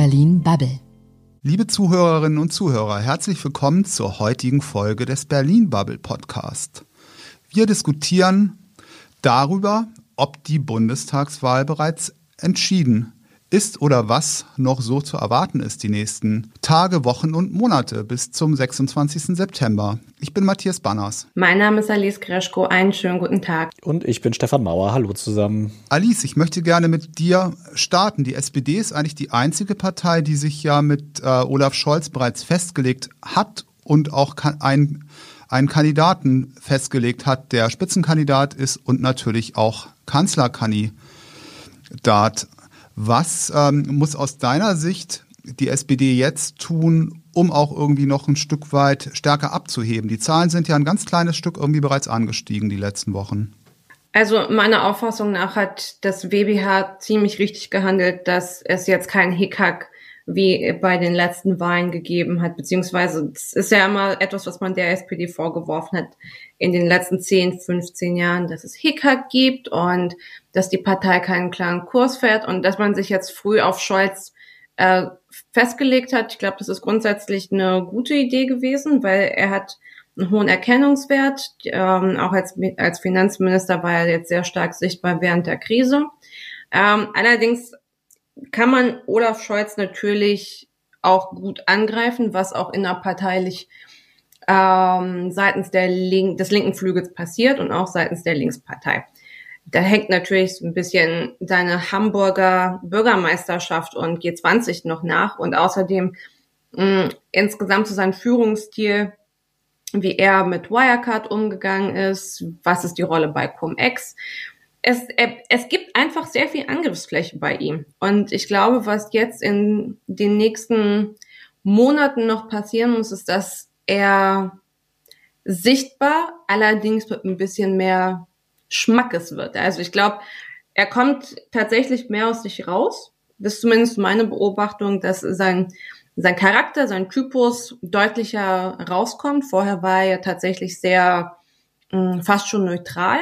Berlin Bubble. Liebe Zuhörerinnen und Zuhörer, herzlich willkommen zur heutigen Folge des Berlin Bubble Podcast. Wir diskutieren darüber, ob die Bundestagswahl bereits entschieden ist oder was noch so zu erwarten ist die nächsten Tage, Wochen und Monate bis zum 26. September. Ich bin Matthias Banners. Mein Name ist Alice Greschko. Einen schönen guten Tag. Und ich bin Stefan Mauer. Hallo zusammen. Alice, ich möchte gerne mit dir starten. Die SPD ist eigentlich die einzige Partei, die sich ja mit äh, Olaf Scholz bereits festgelegt hat und auch ein einen Kandidaten festgelegt hat, der Spitzenkandidat ist und natürlich auch Kanzlerkandidat. Was ähm, muss aus deiner Sicht die SPD jetzt tun, um auch irgendwie noch ein Stück weit stärker abzuheben? Die Zahlen sind ja ein ganz kleines Stück irgendwie bereits angestiegen die letzten Wochen. Also meiner Auffassung nach hat das WBH ziemlich richtig gehandelt, dass es jetzt kein Hickhack wie bei den letzten Wahlen gegeben hat, beziehungsweise es ist ja immer etwas, was man der SPD vorgeworfen hat in den letzten 10, 15 Jahren, dass es Hickhack gibt und dass die Partei keinen klaren Kurs fährt und dass man sich jetzt früh auf Scholz äh, festgelegt hat. Ich glaube, das ist grundsätzlich eine gute Idee gewesen, weil er hat einen hohen Erkennungswert. Ähm, auch als, als Finanzminister war er jetzt sehr stark sichtbar während der Krise. Ähm, allerdings kann man Olaf Scholz natürlich auch gut angreifen, was auch innerparteilich ähm, seitens der Link des linken Flügels passiert und auch seitens der Linkspartei. Da hängt natürlich ein bisschen seine Hamburger Bürgermeisterschaft und G20 noch nach und außerdem mh, insgesamt so sein Führungsstil, wie er mit Wirecard umgegangen ist, was ist die Rolle bei Cum-Ex es, es gibt einfach sehr viel Angriffsfläche bei ihm. Und ich glaube, was jetzt in den nächsten Monaten noch passieren muss, ist, dass er sichtbar, allerdings mit ein bisschen mehr Schmackes wird. Also ich glaube, er kommt tatsächlich mehr aus sich raus. Das ist zumindest meine Beobachtung, dass sein, sein Charakter, sein Typus deutlicher rauskommt. Vorher war er tatsächlich sehr mh, hm, fast schon neutral.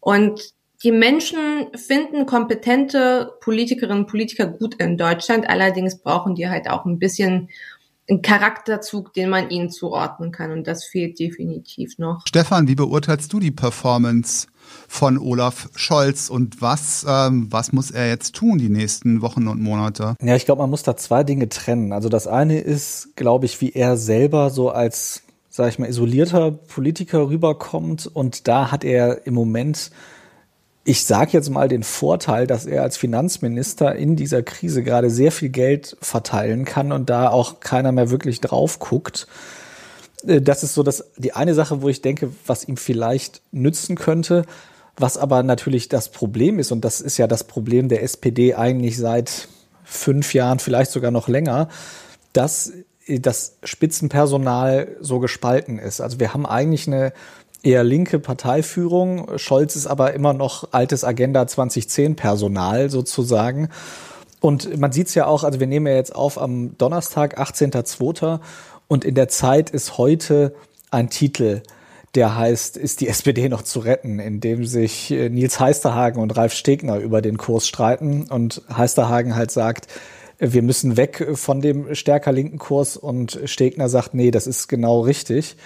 Und die Menschen finden kompetente Politikerinnen und Politiker gut in Deutschland. Allerdings brauchen die halt auch ein bisschen einen Charakterzug, den man ihnen zuordnen kann. Und das fehlt definitiv noch. Stefan, wie beurteilst du die Performance von Olaf Scholz und was, ähm, was muss er jetzt tun die nächsten Wochen und Monate? Ja, ich glaube, man muss da zwei Dinge trennen. Also das eine ist, glaube ich, wie er selber so als, sag ich mal, isolierter Politiker rüberkommt. Und da hat er im Moment ich sage jetzt mal den Vorteil, dass er als Finanzminister in dieser Krise gerade sehr viel Geld verteilen kann und da auch keiner mehr wirklich drauf guckt. Äh, das ist so das, die eine Sache, wo ich denke, was ihm vielleicht nützen könnte. Was aber natürlich das Problem ist, und das ist ja das Problem der SPD eigentlich seit fünf Jahren, vielleicht sogar noch länger, dass das Spitzenpersonal so gespalten ist. Also wir haben eigentlich eine eher linke Parteiführung. Scholz ist aber immer noch altes Agenda 2010 Personal sozusagen. Und man sieht es ja auch, also wir nehmen ja jetzt auf am Donnerstag, 18.02. Und in der Zeit ist heute ein Titel, der heißt, ist die SPD noch zu retten, in dem sich äh, Nils Heisterhagen und Ralf Stegner über den Kurs streiten und Heisterhagen halt sagt, wir müssen weg von dem stärker linken Kurs und Stegner sagt, nee, das ist genau richtig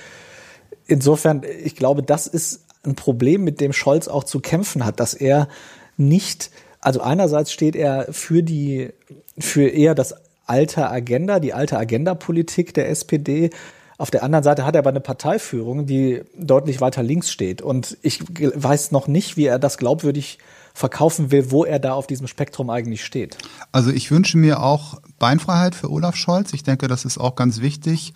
insofern, ich glaube, das ist ein Problem, mit dem Scholz auch zu kämpfen hat, dass er nicht, also einerseits steht er für die, für eher das alte Agenda, die alte Agenda-Politik der SPD. Auf der anderen Seite hat er aber eine Parteiführung, die deutlich weiter links steht. Und ich weiß noch nicht, wie er das glaubwürdig verkaufen will, wo er da auf diesem Spektrum eigentlich steht. Also ich wünsche mir auch Beinfreiheit für Olaf Scholz. Ich denke, das ist auch ganz wichtig,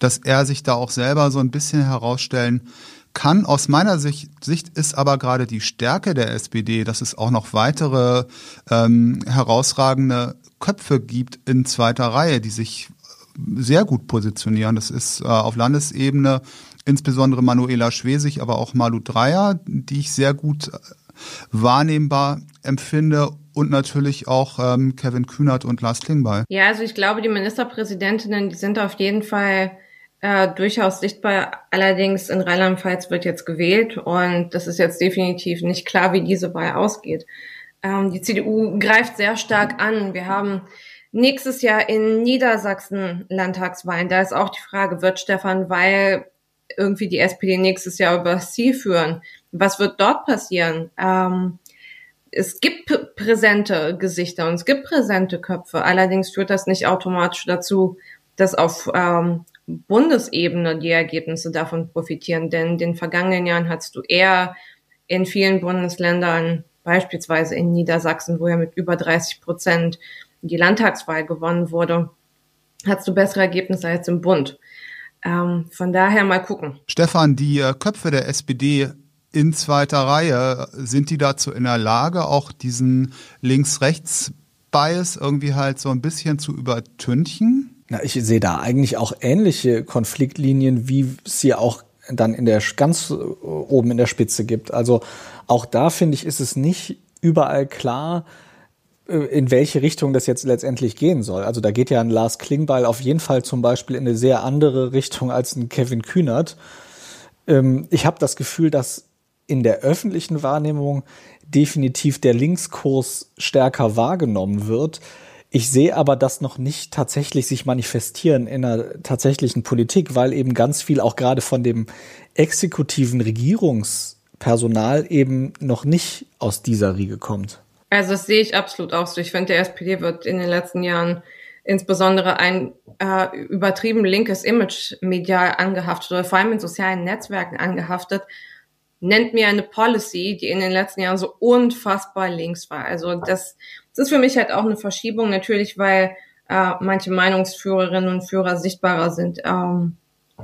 dass er sich da auch selber so ein bisschen herausstellen kann. Aus meiner Sicht, Sicht ist aber gerade die Stärke der SPD, dass es auch noch weitere ähm, herausragende Köpfe gibt in zweiter Reihe, die sich sehr gut positionieren. Das ist äh, auf Landesebene insbesondere Manuela Schwesig, aber auch Malu Dreyer, die ich sehr gut wahrnehmbar empfinde und natürlich auch ähm, Kevin Kühnert und Lars Klingbeil. Ja, also ich glaube, die Ministerpräsidentinnen, die sind auf jeden Fall äh, durchaus sichtbar. Allerdings in Rheinland-Pfalz wird jetzt gewählt und das ist jetzt definitiv nicht klar, wie diese Wahl ausgeht. Ähm, die CDU greift sehr stark an. Wir haben nächstes Jahr in Niedersachsen Landtagswahlen. Da ist auch die Frage, wird Stefan Weil irgendwie die SPD nächstes Jahr über Sie führen? Was wird dort passieren? Ähm, es gibt präsente Gesichter und es gibt präsente Köpfe. Allerdings führt das nicht automatisch dazu, dass auf ähm, Bundesebene die Ergebnisse davon profitieren. Denn in den vergangenen Jahren hattest du eher in vielen Bundesländern, beispielsweise in Niedersachsen, wo ja mit über 30 Prozent die Landtagswahl gewonnen wurde, hast du bessere Ergebnisse als im Bund. Ähm, von daher mal gucken. Stefan, die äh, Köpfe der SPD in zweiter Reihe, sind die dazu in der Lage, auch diesen Links-Rechts-Bias irgendwie halt so ein bisschen zu übertünchen? Na, ich sehe da eigentlich auch ähnliche Konfliktlinien, wie es sie auch dann in der ganz oben in der Spitze gibt. Also auch da finde ich, ist es nicht überall klar, äh, in welche Richtung das jetzt letztendlich gehen soll. Also da geht ja ein Lars Klingbeil auf jeden Fall zum Beispiel in eine sehr andere Richtung als ein Kevin Kühnert. Ähm, ich habe das Gefühl, dass in der öffentlichen Wahrnehmung definitiv der Linkskurs stärker wahrgenommen wird. Ich sehe aber das noch nicht tatsächlich sich manifestieren in einer tatsächlichen Politik, weil eben ganz viel auch gerade von dem exekutiven Regierungspersonal eben noch nicht aus dieser Riege kommt. Also das sehe ich absolut auch so. Ich finde, der SPD wird in den letzten Jahren insbesondere ein äh, übertrieben linkes Image medial angehaftet oder vor allem in sozialen Netzwerken angehaftet. Nennt mir eine Policy, die in den letzten Jahren so unfassbar links war. Also das, das ist für mich halt auch eine Verschiebung, natürlich, weil äh, manche Meinungsführerinnen und Führer sichtbarer sind ähm,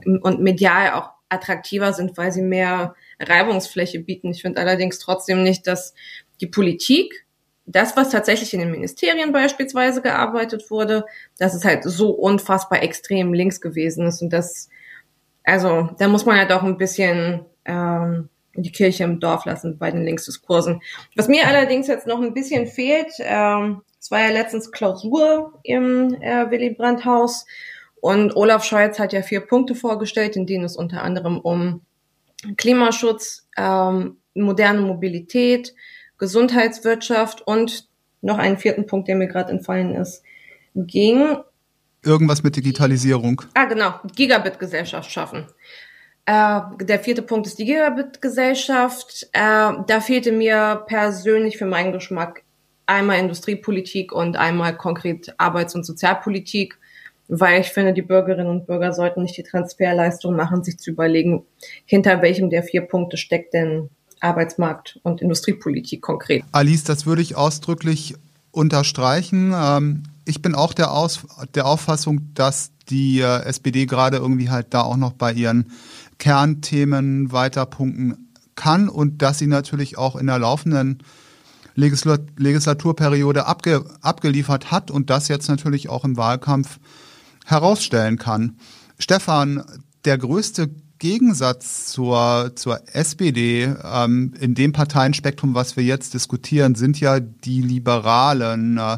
und medial auch attraktiver sind, weil sie mehr Reibungsfläche bieten. Ich finde allerdings trotzdem nicht, dass die Politik das, was tatsächlich in den Ministerien beispielsweise gearbeitet wurde, dass es halt so unfassbar extrem links gewesen ist und das, also da muss man halt auch ein bisschen ähm, die Kirche im Dorf lassen bei den Linksdiskursen. Was mir allerdings jetzt noch ein bisschen fehlt, ähm, es war ja letztens Klausur im äh, Willy Brandt Haus und Olaf Scholz hat ja vier Punkte vorgestellt, in denen es unter anderem um Klimaschutz, ähm, moderne Mobilität, Gesundheitswirtschaft und noch einen vierten Punkt, der mir gerade entfallen ist, ging. Irgendwas mit Digitalisierung. Ah, genau, Gigabit-Gesellschaft schaffen. Äh, der vierte Punkt ist die Gigabit-Gesellschaft. Äh, da fehlte mir persönlich für meinen Geschmack einmal Industriepolitik und einmal konkret Arbeits- und Sozialpolitik, weil ich finde, die Bürgerinnen und Bürger sollten nicht die Transferleistung machen, sich zu überlegen, hinter welchem der vier Punkte steckt denn Arbeitsmarkt- und Industriepolitik konkret. Alice, das würde ich ausdrücklich unterstreichen. Ähm, ich bin auch der, Aus der Auffassung, dass die äh, SPD gerade irgendwie halt da auch noch bei ihren Kernthemen weiterpunkten kann und dass sie natürlich auch in der laufenden Legislaturperiode abge abgeliefert hat und das jetzt natürlich auch im Wahlkampf herausstellen kann. Stefan, der größte Gegensatz zur, zur SPD ähm, in dem Parteienspektrum, was wir jetzt diskutieren, sind ja die Liberalen. Äh,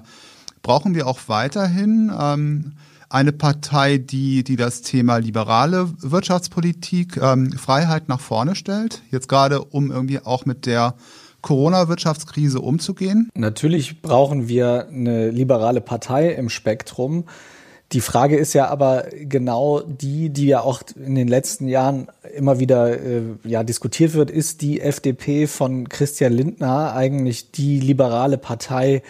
brauchen wir auch weiterhin ähm, eine Partei, die, die das Thema liberale Wirtschaftspolitik, ähm, Freiheit nach vorne stellt? Jetzt gerade, um irgendwie auch mit der Corona-Wirtschaftskrise umzugehen? Natürlich brauchen wir eine liberale Partei im Spektrum. Die Frage ist ja aber genau die, die ja auch in den letzten Jahren immer wieder äh, ja, diskutiert wird, ist die FDP von Christian Lindner eigentlich die liberale Partei,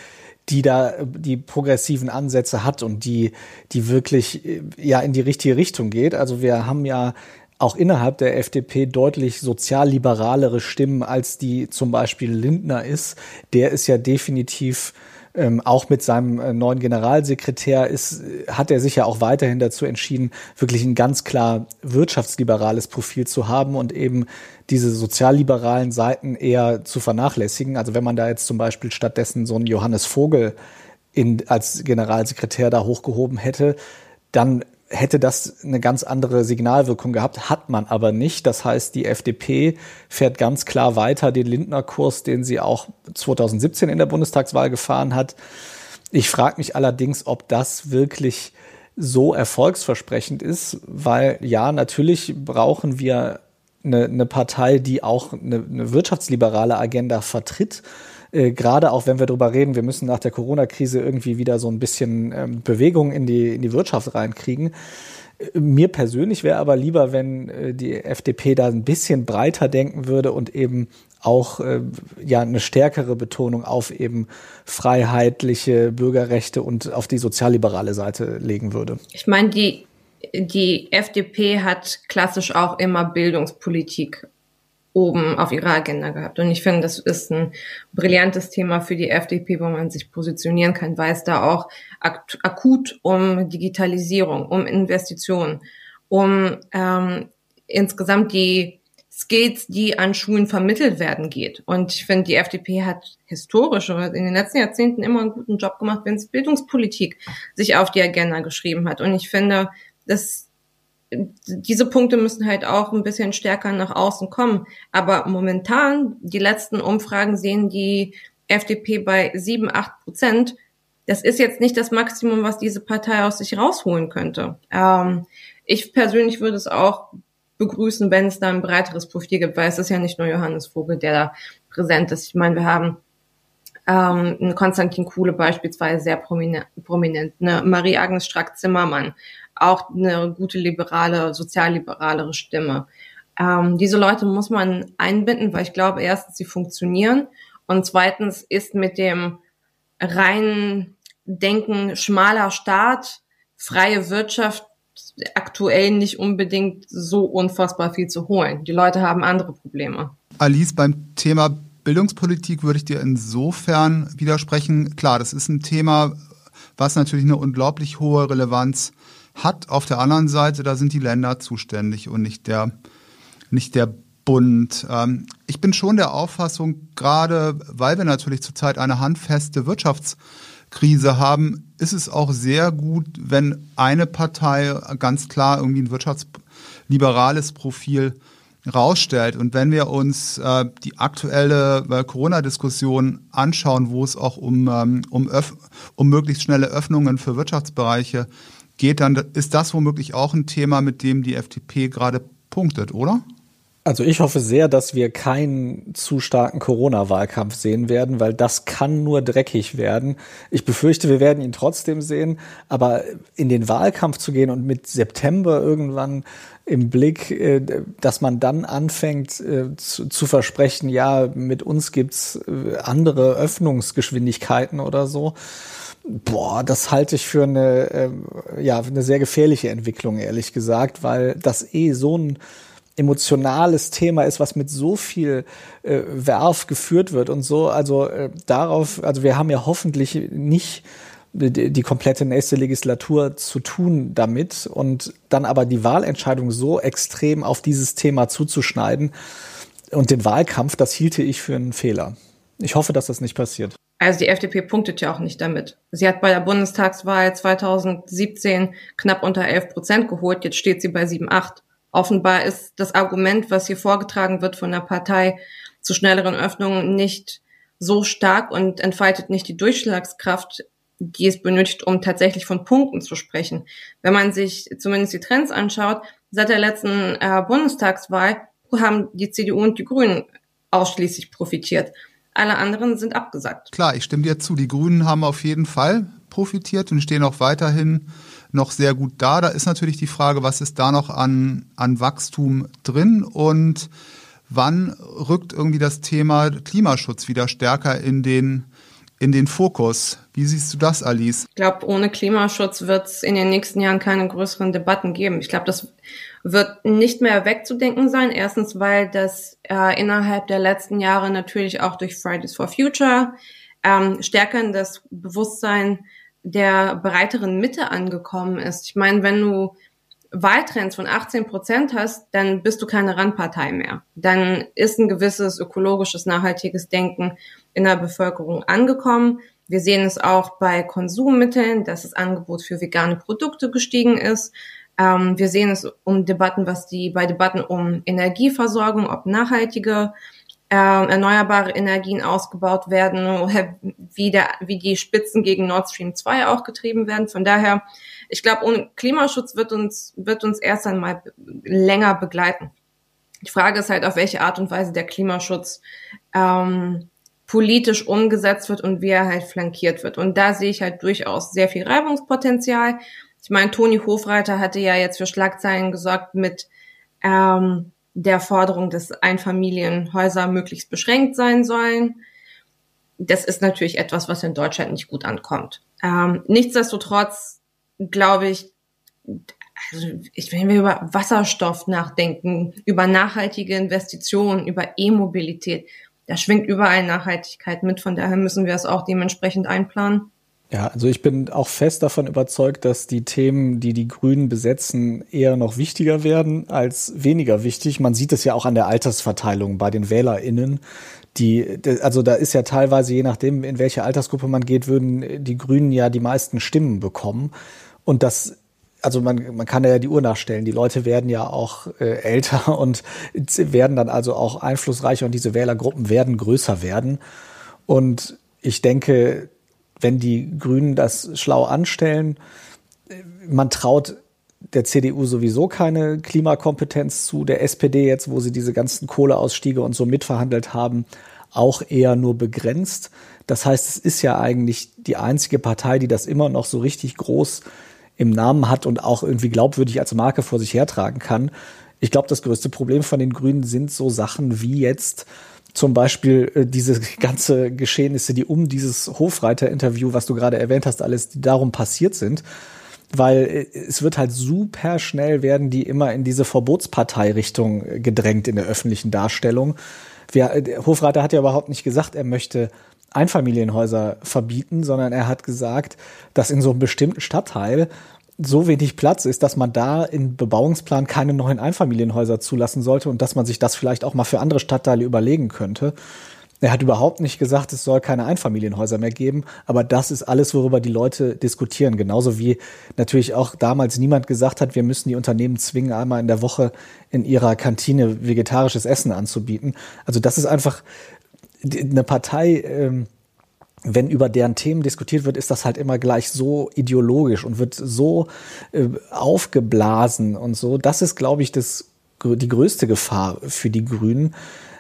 die da die progressiven Ansätze hat und die, die wirklich äh, ja in die richtige Richtung geht. Also wir haben ja auch innerhalb der FDP deutlich sozialliberalere Stimmen, als die zum Beispiel Lindner ist. Der ist ja definitiv ähm, auch mit seinem äh, neuen Generalsekretär ist, hat er sich ja auch weiterhin dazu entschieden, wirklich ein ganz klar wirtschaftsliberales Profil zu haben und eben diese sozialliberalen Seiten eher zu vernachlässigen. Also wenn man da jetzt zum Beispiel stattdessen so einen Johannes Vogel in, als Generalsekretär da hochgehoben hätte, dann hätte das eine ganz andere Signalwirkung gehabt, hat man aber nicht. Das heißt, die FDP fährt ganz klar weiter den Lindner-Kurs, den sie auch 2017 in der Bundestagswahl gefahren hat. Ich frage mich allerdings, ob das wirklich so erfolgsversprechend ist, weil ja, natürlich brauchen wir eine, eine Partei, die auch eine, eine wirtschaftsliberale Agenda vertritt äh, gerade auch wenn wir darüber reden, wir müssen nach der Corona-Krise irgendwie wieder so ein bisschen ähm, Bewegung in die, in die Wirtschaft reinkriegen. Äh, mir persönlich wäre aber lieber, wenn äh, die FDP da ein bisschen breiter denken würde und eben auch ja eine stärkere Betonung auf eben freiheitliche Bürgerrechte und auf die sozialliberale Seite legen würde. Ich meine, die die FDP hat klassisch auch immer Bildungspolitik oben auf ihrer Agenda gehabt. Und ich finde, das ist ein brillantes Thema für die FDP, wo man sich positionieren kann, weil es da auch ak akut um Digitalisierung, um Investitionen, um ähm, insgesamt die Skills, die an Schulen vermittelt werden, geht. Und ich finde, die FDP hat historisch oder in den letzten Jahrzehnten immer einen guten Job gemacht, wenn es Bildungspolitik sich auf die Agenda geschrieben hat. Und ich finde, dass diese Punkte müssen halt auch ein bisschen stärker nach außen kommen. Aber momentan, die letzten Umfragen sehen die FDP bei sieben, acht Prozent. Das ist jetzt nicht das Maximum, was diese Partei aus sich rausholen könnte. Ähm, ich persönlich würde es auch begrüßen, wenn es da ein breiteres Profil gibt, weil es ist ja nicht nur Johannes Vogel, der da präsent ist. Ich meine, wir haben ähm, Konstantin Kuhle beispielsweise sehr prominent, prominent eine Marie-Agnes Strack-Zimmermann, auch eine gute liberale, sozialliberalere Stimme. Ähm, diese Leute muss man einbinden, weil ich glaube, erstens, sie funktionieren und zweitens ist mit dem reinen Denken schmaler Staat, freie Wirtschaft aktuell nicht unbedingt so unfassbar viel zu holen. Die Leute haben andere Probleme. Alice, beim Thema Bildungspolitik würde ich dir insofern widersprechen. Klar, das ist ein Thema, was natürlich eine unglaublich hohe Relevanz hat. Auf der anderen Seite, da sind die Länder zuständig und nicht der, nicht der Bund. Ähm, ich bin schon der Auffassung, gerade weil wir natürlich zurzeit eine handfeste Wirtschaftskrise haben, ist es auch sehr gut, wenn eine Partei ganz klar irgendwie ein wirtschaftsliberales Profil rausstellt. Und wenn wir uns äh, die aktuelle äh, Corona-Diskussion anschauen, wo es auch um, ähm, um, um möglichst schnelle Öffnungen für Wirtschaftsbereiche geht, dann ist das womöglich auch ein Thema, mit dem die FDP gerade punktet, oder? Also ich hoffe sehr, dass wir keinen zu starken Corona-Wahlkampf sehen werden, weil das kann nur dreckig werden. Ich befürchte, wir werden ihn trotzdem sehen, aber in den Wahlkampf zu gehen und mit September irgendwann im Blick, äh, dass man dann anfängt äh, zu, versprechen, ja, mit uns gibt's äh, andere Öffnungsgeschwindigkeiten oder so Boah, das halte ich für eine, äh, ja, eine sehr gefährliche Entwicklung, ehrlich gesagt, weil das eh so ein emotionales Thema ist, was mit so viel äh, Werf geführt wird und so. Also äh, darauf, also wir haben ja hoffentlich nicht die, die komplette nächste Legislatur zu tun damit und dann aber die Wahlentscheidung so extrem auf dieses Thema zuzuschneiden und den Wahlkampf, das hielte ich für einen Fehler. Ich hoffe, dass das nicht passiert. Also die FDP punktet ja auch nicht damit. Sie hat bei der Bundestagswahl 2017 knapp unter 11 Prozent geholt, jetzt steht sie bei 7,8. Offenbar ist das Argument, was hier vorgetragen wird von der Partei zu schnelleren Öffnungen nicht so stark und entfaltet nicht die Durchschlagskraft, die es benötigt, um tatsächlich von Punkten zu sprechen. Wenn man sich zumindest die Trends anschaut, seit der letzten äh, Bundestagswahl haben die CDU und die Grünen ausschließlich profitiert. Alle anderen sind abgesagt. Klar, ich stimme dir zu. Die Grünen haben auf jeden Fall profitiert und stehen auch weiterhin noch sehr gut da. Da ist natürlich die Frage, was ist da noch an, an Wachstum drin und wann rückt irgendwie das Thema Klimaschutz wieder stärker in den, in den Fokus. Wie siehst du das, Alice? Ich glaube, ohne Klimaschutz wird es in den nächsten Jahren keine größeren Debatten geben. Ich glaube, das wird nicht mehr wegzudenken sein. Erstens, weil das äh, innerhalb der letzten Jahre natürlich auch durch Fridays for Future ähm, stärker in das Bewusstsein der breiteren Mitte angekommen ist. Ich meine, wenn du Wahltrends von 18 Prozent hast, dann bist du keine Randpartei mehr. Dann ist ein gewisses ökologisches, nachhaltiges Denken in der Bevölkerung angekommen. Wir sehen es auch bei Konsummitteln, dass das Angebot für vegane Produkte gestiegen ist. Ähm, wir sehen es um Debatten, was die bei Debatten um Energieversorgung, ob nachhaltige erneuerbare Energien ausgebaut werden, wie, der, wie die Spitzen gegen Nord Stream 2 auch getrieben werden. Von daher, ich glaube, Klimaschutz wird uns, wird uns erst einmal länger begleiten. Die Frage ist halt, auf welche Art und Weise der Klimaschutz ähm, politisch umgesetzt wird und wie er halt flankiert wird. Und da sehe ich halt durchaus sehr viel Reibungspotenzial. Ich meine, Toni Hofreiter hatte ja jetzt für Schlagzeilen gesorgt mit ähm, der Forderung, dass Einfamilienhäuser möglichst beschränkt sein sollen. Das ist natürlich etwas, was in Deutschland nicht gut ankommt. Ähm, nichtsdestotrotz glaube ich, also ich, wenn wir über Wasserstoff nachdenken, über nachhaltige Investitionen, über E-Mobilität, da schwingt überall Nachhaltigkeit mit. Von daher müssen wir es auch dementsprechend einplanen. Ja, also ich bin auch fest davon überzeugt, dass die Themen, die die Grünen besetzen, eher noch wichtiger werden als weniger wichtig. Man sieht es ja auch an der Altersverteilung bei den WählerInnen. Die, also da ist ja teilweise, je nachdem, in welche Altersgruppe man geht, würden die Grünen ja die meisten Stimmen bekommen. Und das also man, man kann ja die Uhr nachstellen. Die Leute werden ja auch äh, älter und werden dann also auch einflussreicher und diese Wählergruppen werden größer werden. Und ich denke, wenn die Grünen das schlau anstellen, man traut der CDU sowieso keine Klimakompetenz zu, der SPD jetzt, wo sie diese ganzen Kohleausstiege und so mitverhandelt haben, auch eher nur begrenzt. Das heißt, es ist ja eigentlich die einzige Partei, die das immer noch so richtig groß im Namen hat und auch irgendwie glaubwürdig als Marke vor sich hertragen kann. Ich glaube, das größte Problem von den Grünen sind so Sachen wie jetzt zum Beispiel äh, diese ganze Geschehnisse, die um dieses Hofreiter-Interview, was du gerade erwähnt hast, alles, die darum passiert sind. Weil äh, es wird halt super schnell werden die immer in diese Verbotspartei-Richtung gedrängt in der öffentlichen Darstellung. Wer, äh, der Hofreiter hat ja überhaupt nicht gesagt, er möchte Einfamilienhäuser verbieten, sondern er hat gesagt, dass in so einem bestimmten Stadtteil so wenig Platz ist, dass man da im Bebauungsplan keine neuen Einfamilienhäuser zulassen sollte und dass man sich das vielleicht auch mal für andere Stadtteile überlegen könnte. Er hat überhaupt nicht gesagt, es soll keine Einfamilienhäuser mehr geben, aber das ist alles, worüber die Leute diskutieren. Genauso wie natürlich auch damals niemand gesagt hat, wir müssen die Unternehmen zwingen, einmal in der Woche in ihrer Kantine vegetarisches Essen anzubieten. Also das ist einfach eine Partei, ähm, wenn über deren Themen diskutiert wird, ist das halt immer gleich so ideologisch und wird so äh, aufgeblasen und so. Das ist, glaube ich, das, die größte Gefahr für die Grünen,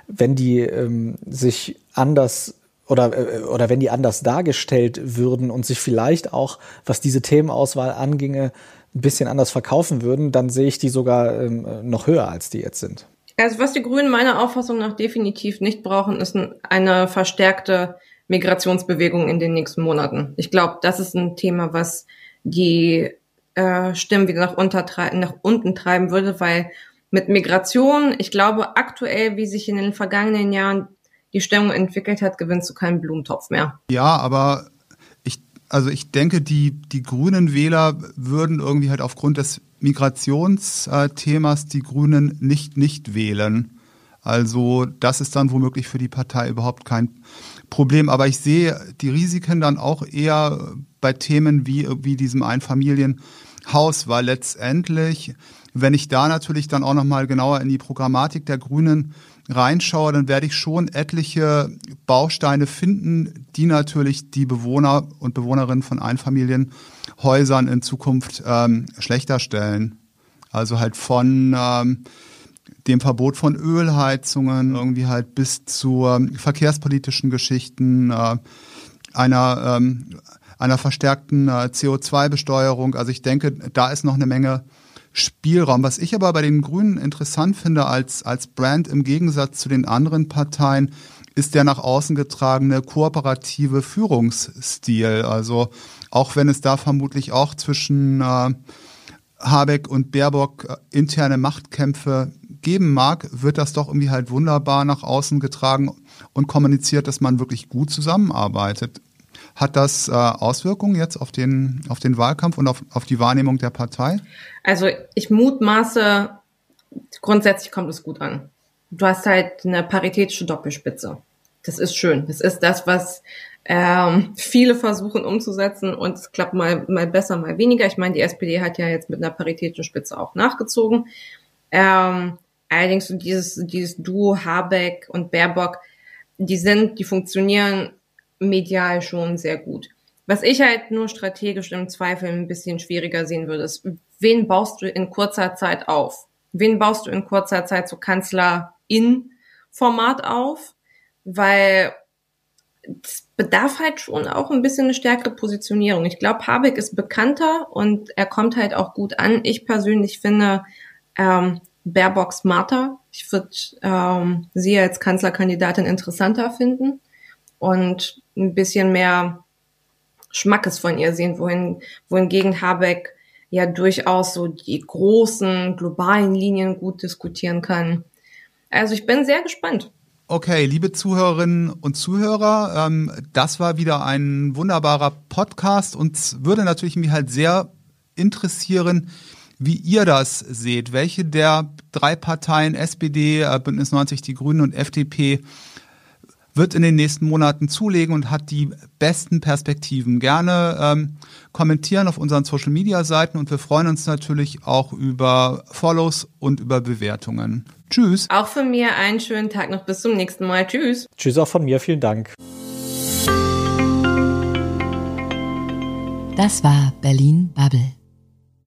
wenn die ähm, sich anders oder, äh, oder wenn die anders dargestellt würden und sich vielleicht auch, was diese Themenauswahl anginge, ein bisschen anders verkaufen würden, dann sehe ich die sogar ähm, noch höher, als die jetzt sind. Also was die Grünen meiner Auffassung nach definitiv nicht brauchen, ist eine verstärkte Migrationsbewegung in den nächsten Monaten. Ich glaube, das ist ein Thema, was die äh, Stimmen wieder nach, nach unten treiben würde, weil mit Migration, ich glaube, aktuell, wie sich in den vergangenen Jahren die Stimmung entwickelt hat, gewinnst du keinen Blumentopf mehr. Ja, aber ich, also ich denke, die, die grünen Wähler würden irgendwie halt aufgrund des Migrationsthemas die Grünen nicht nicht wählen. Also das ist dann womöglich für die Partei überhaupt kein Problem. Aber ich sehe die Risiken dann auch eher bei Themen wie, wie diesem Einfamilienhaus, weil letztendlich, wenn ich da natürlich dann auch nochmal genauer in die Programmatik der Grünen reinschaue, dann werde ich schon etliche Bausteine finden, die natürlich die Bewohner und Bewohnerinnen von Einfamilienhäusern in Zukunft ähm, schlechter stellen. Also halt von ähm, dem Verbot von Ölheizungen irgendwie halt bis zu verkehrspolitischen Geschichten, äh, einer, ähm, einer verstärkten äh, CO2-Besteuerung. Also ich denke, da ist noch eine Menge Spielraum. Was ich aber bei den Grünen interessant finde als, als Brand im Gegensatz zu den anderen Parteien, ist der nach außen getragene kooperative Führungsstil. Also auch wenn es da vermutlich auch zwischen äh, Habeck und Baerbock äh, interne Machtkämpfe geben mag, wird das doch irgendwie halt wunderbar nach außen getragen und kommuniziert, dass man wirklich gut zusammenarbeitet. Hat das äh, Auswirkungen jetzt auf den, auf den Wahlkampf und auf, auf die Wahrnehmung der Partei? Also ich mutmaße, grundsätzlich kommt es gut an. Du hast halt eine paritätische Doppelspitze. Das ist schön. Das ist das, was ähm, viele versuchen umzusetzen und es klappt mal, mal besser, mal weniger. Ich meine, die SPD hat ja jetzt mit einer paritätischen Spitze auch nachgezogen. Ähm, allerdings dieses, dieses Duo Habeck und Baerbock, die sind, die funktionieren medial schon sehr gut. Was ich halt nur strategisch im Zweifel ein bisschen schwieriger sehen würde, ist, wen baust du in kurzer Zeit auf? Wen baust du in kurzer Zeit zu Kanzlerin-Format auf? Weil es bedarf halt schon auch ein bisschen eine stärkere Positionierung. Ich glaube, Habeck ist bekannter und er kommt halt auch gut an. Ich persönlich finde ähm, Baerbock smarter. Ich würde ähm, sie als Kanzlerkandidatin interessanter finden und ein bisschen mehr Schmackes von ihr sehen, wohin, wohingegen Habeck ja durchaus so die großen globalen Linien gut diskutieren kann. Also ich bin sehr gespannt. Okay, liebe Zuhörerinnen und Zuhörer, ähm, das war wieder ein wunderbarer Podcast und würde natürlich mich halt sehr interessieren, wie ihr das seht. Welche der drei Parteien, SPD, äh, Bündnis 90, die Grünen und FDP, wird in den nächsten Monaten zulegen und hat die besten Perspektiven. Gerne ähm, kommentieren auf unseren Social Media Seiten und wir freuen uns natürlich auch über Follows und über Bewertungen. Tschüss. Auch von mir einen schönen Tag noch bis zum nächsten Mal. Tschüss. Tschüss auch von mir. Vielen Dank. Das war Berlin Bubble.